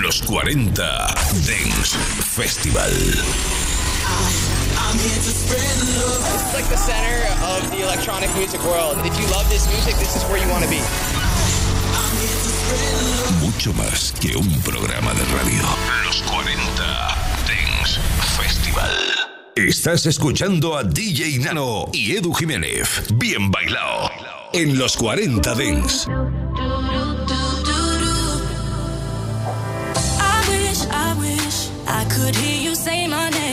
Los 40 Dance Festival. It's like the center of the electronic music world. If you love this music, this is where you want to be. Mucho más que un programa de radio. Los 40 Dance Festival. Estás escuchando a DJ Nano y Edu Jiménez. Bien bailado. En los 40 Dance. I could hear you say my name.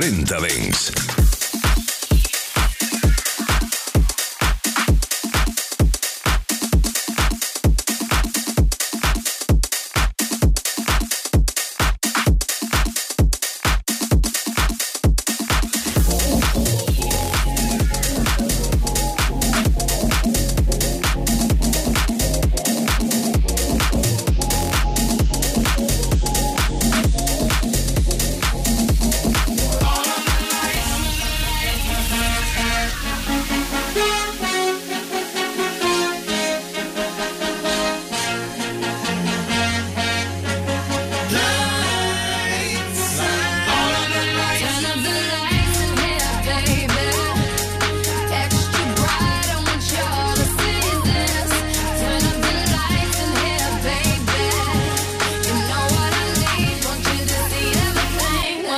4020.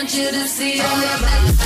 want you to see all your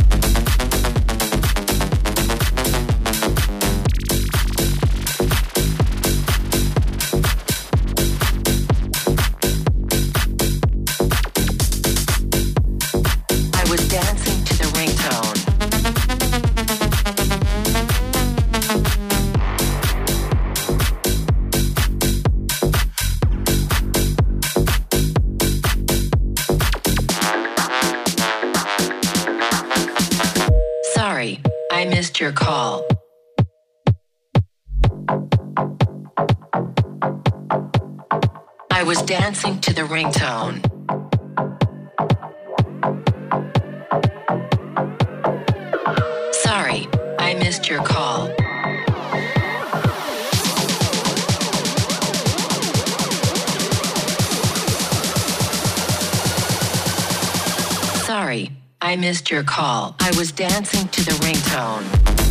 the ringtone. Sorry, I missed your call. Sorry, I missed your call. I was dancing to the ringtone.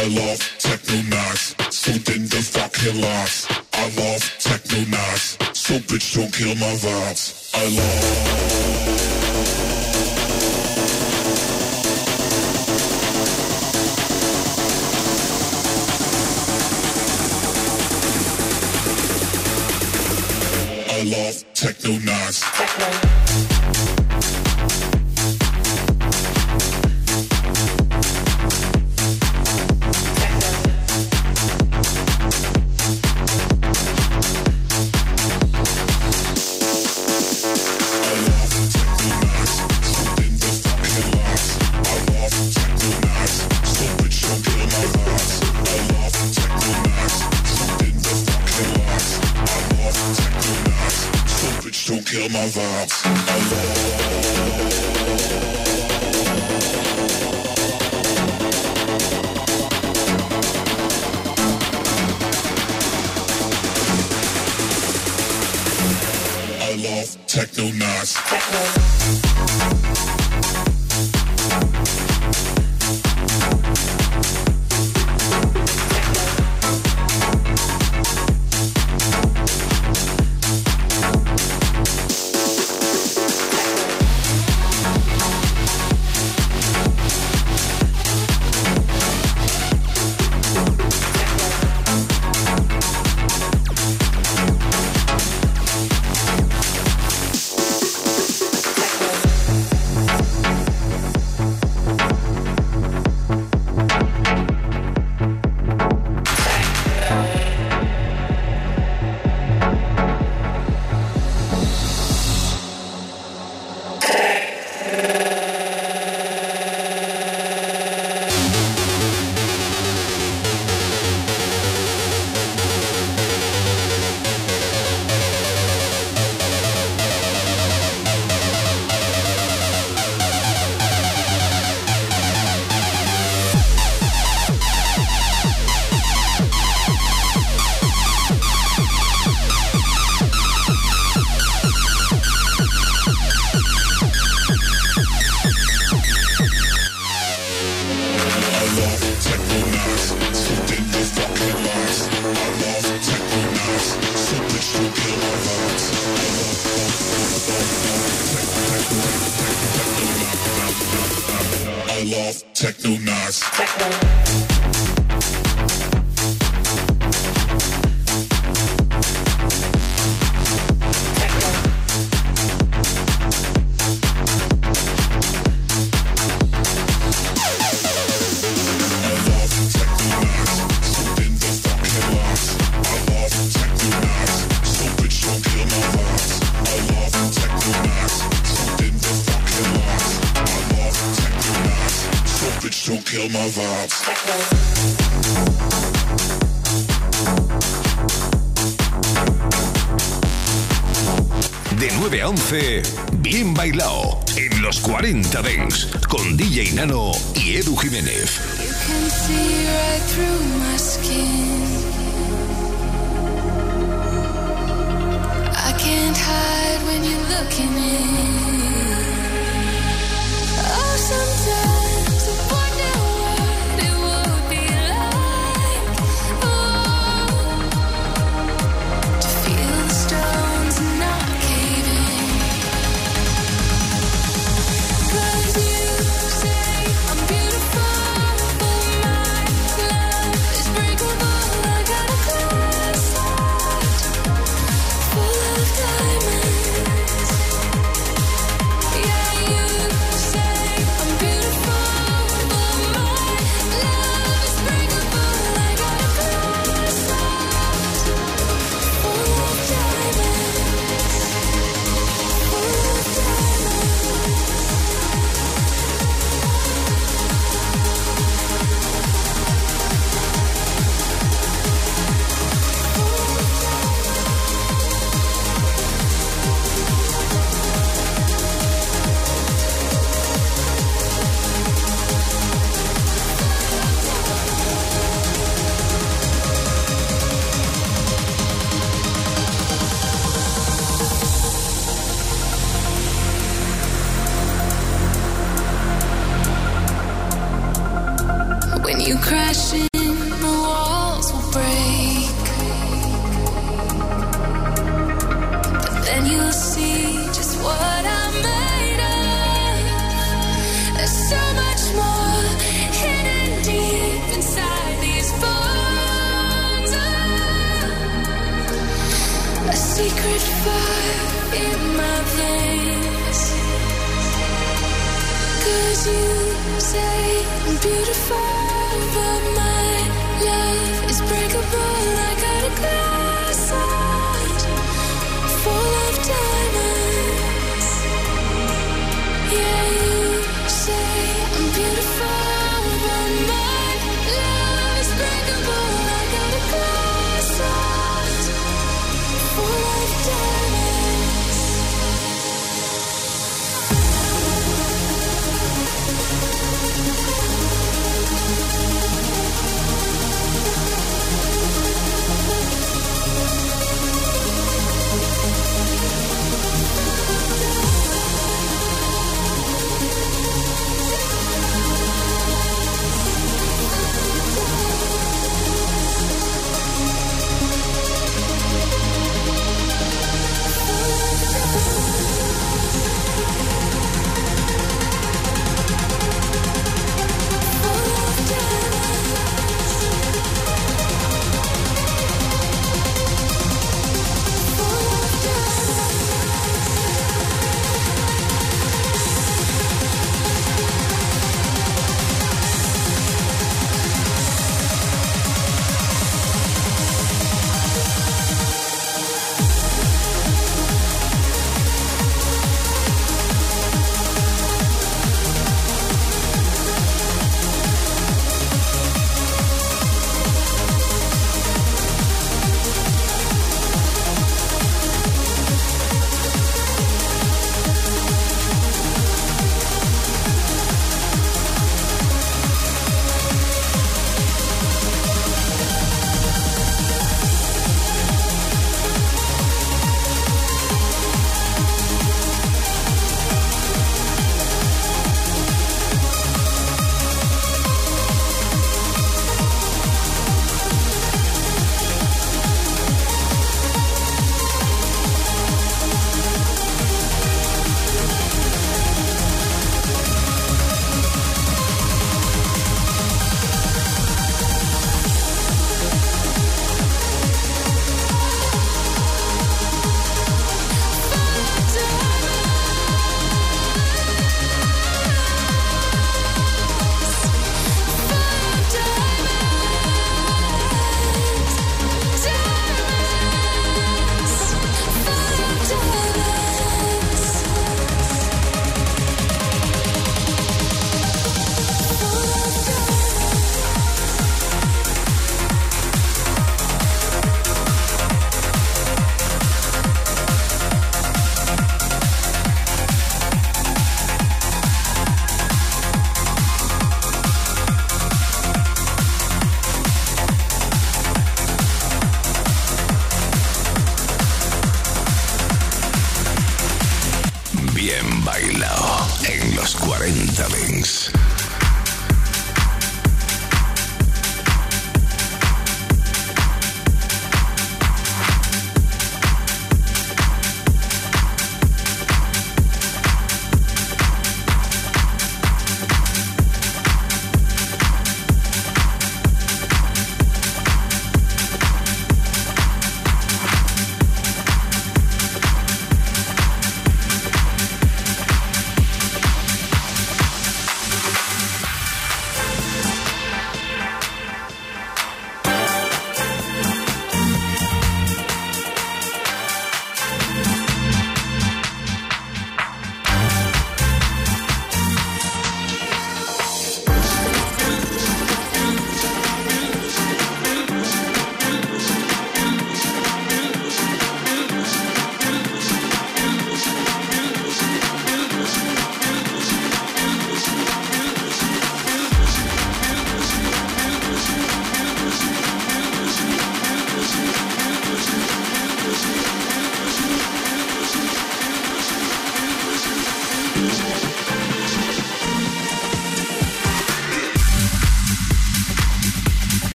I love techno nights, so then the fuck hell lies. I love techno nights, so bitch don't kill my vibes. I love. I love techno nights. Techno.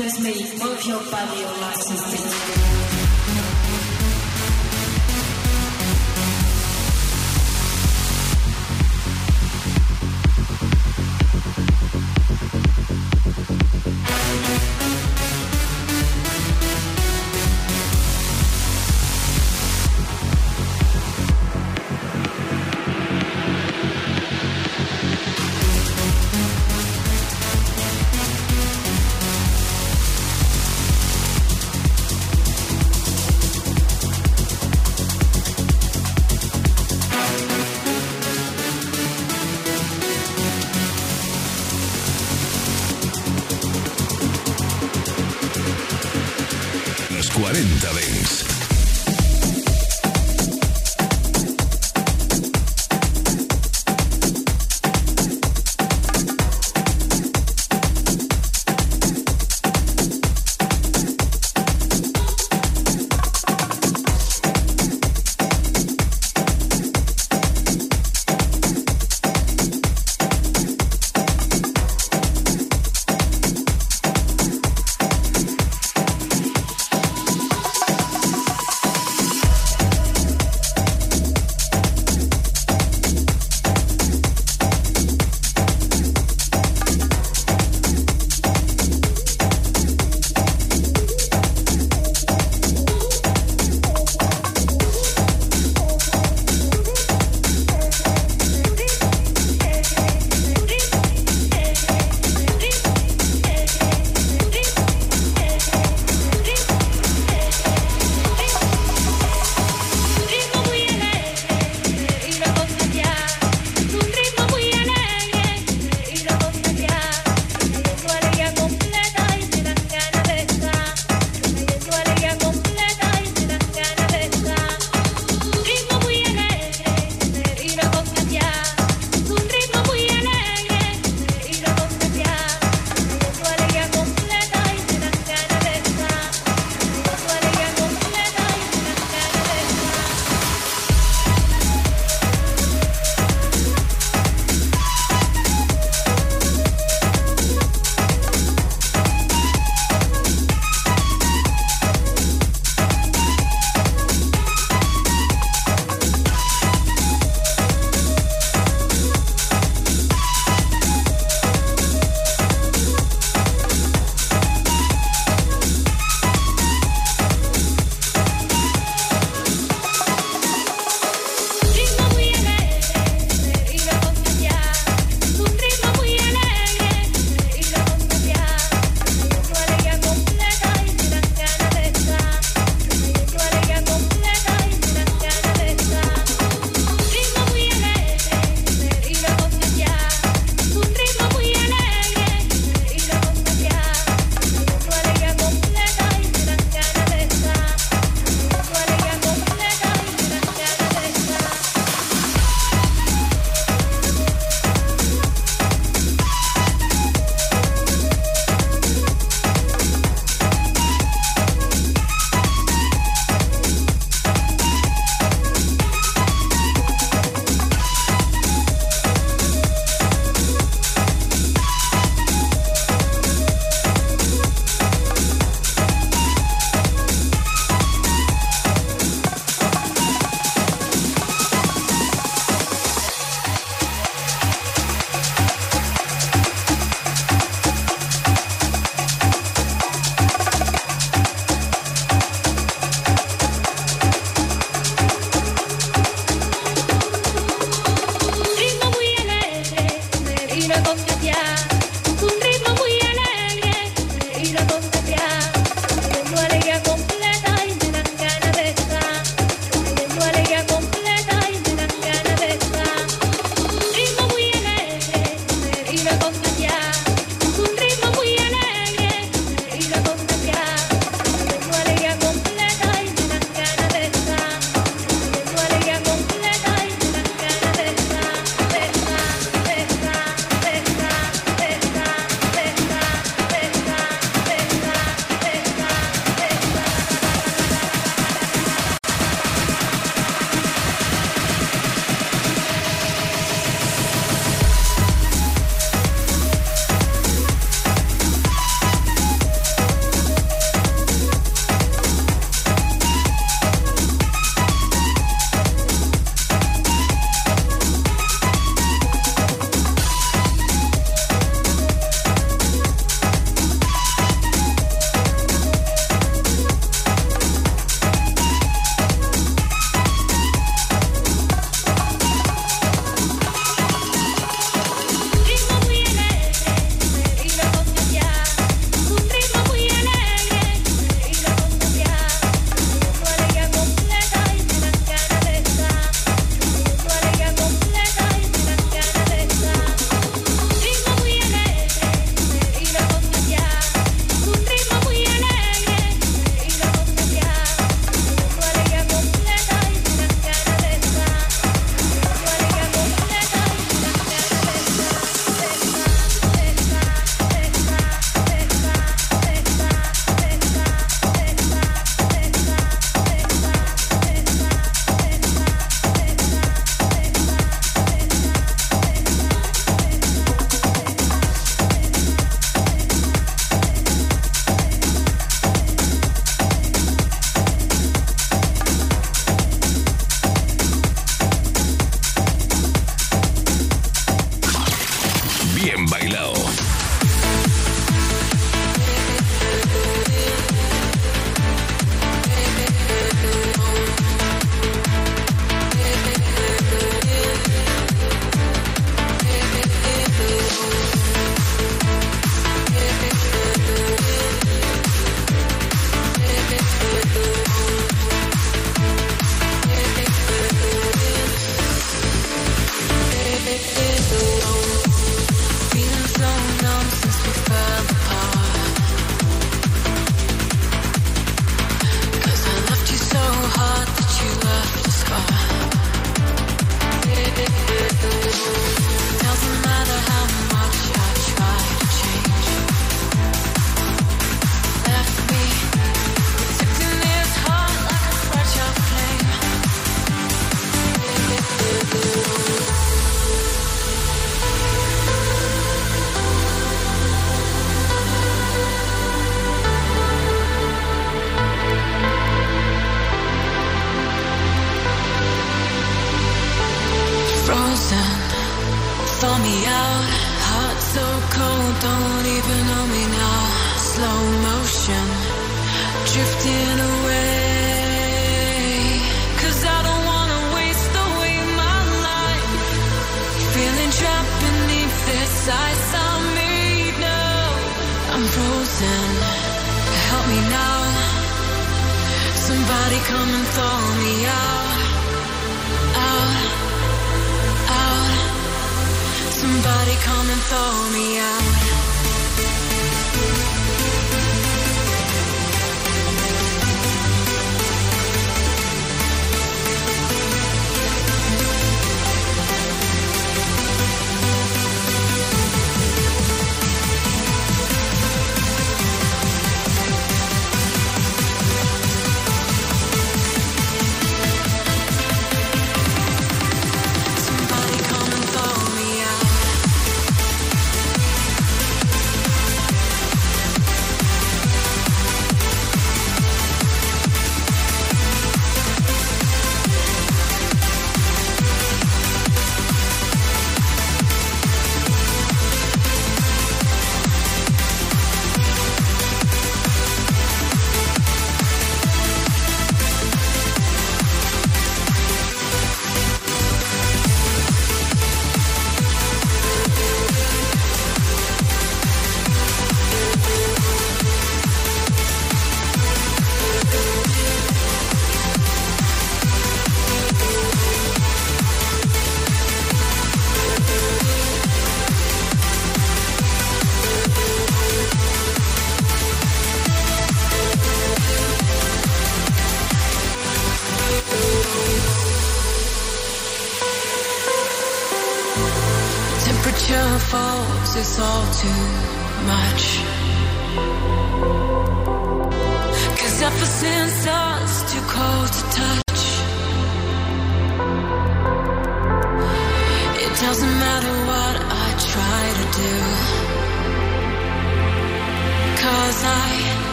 Just move your body, your license.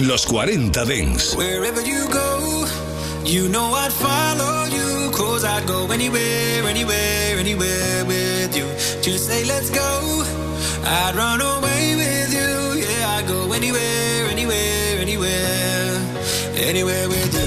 en los 40 Dents. Wherever you go, you know I'd follow you. Cause I'd go anywhere, anywhere, anywhere with you. Just say let's go. I'd run away with you. Yeah, I'd go anywhere, anywhere, anywhere. Anywhere with you.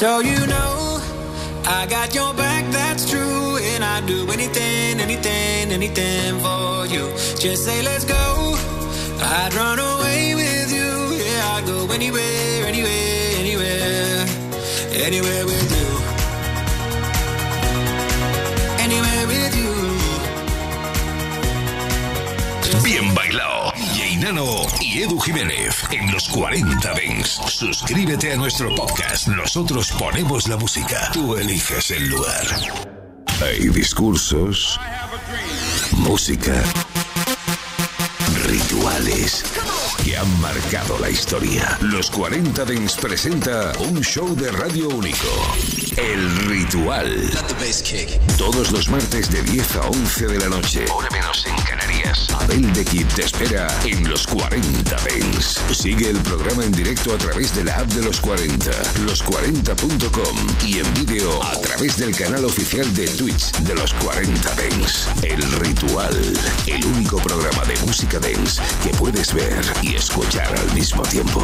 So you know, I got your back, that's true. And I'd do anything, anything, anything for you. Just say, let's go. I'd run away with you. Yeah, I'd go anywhere, anywhere, anywhere, anywhere with you. Anywhere with you. Bien Bailao. DJ Nano y Edu Jiménez en los 40 Dents. Suscríbete a nuestro podcast. Nosotros ponemos la música. Tú eliges el lugar. Hay discursos, música, rituales que han marcado la historia. Los 40 Dents presenta un show de radio único. El Ritual. Todos los martes de 10 a 11 de la noche. Hora menos en Canarias. Abel de Kid te espera en los 40 Dents. Sigue el programa en directo a través de la app de los 40, los40.com y en vídeo a través del canal oficial de Twitch de los 40 Dents. El Ritual. El único programa de música dance que puedes ver y escuchar al mismo tiempo.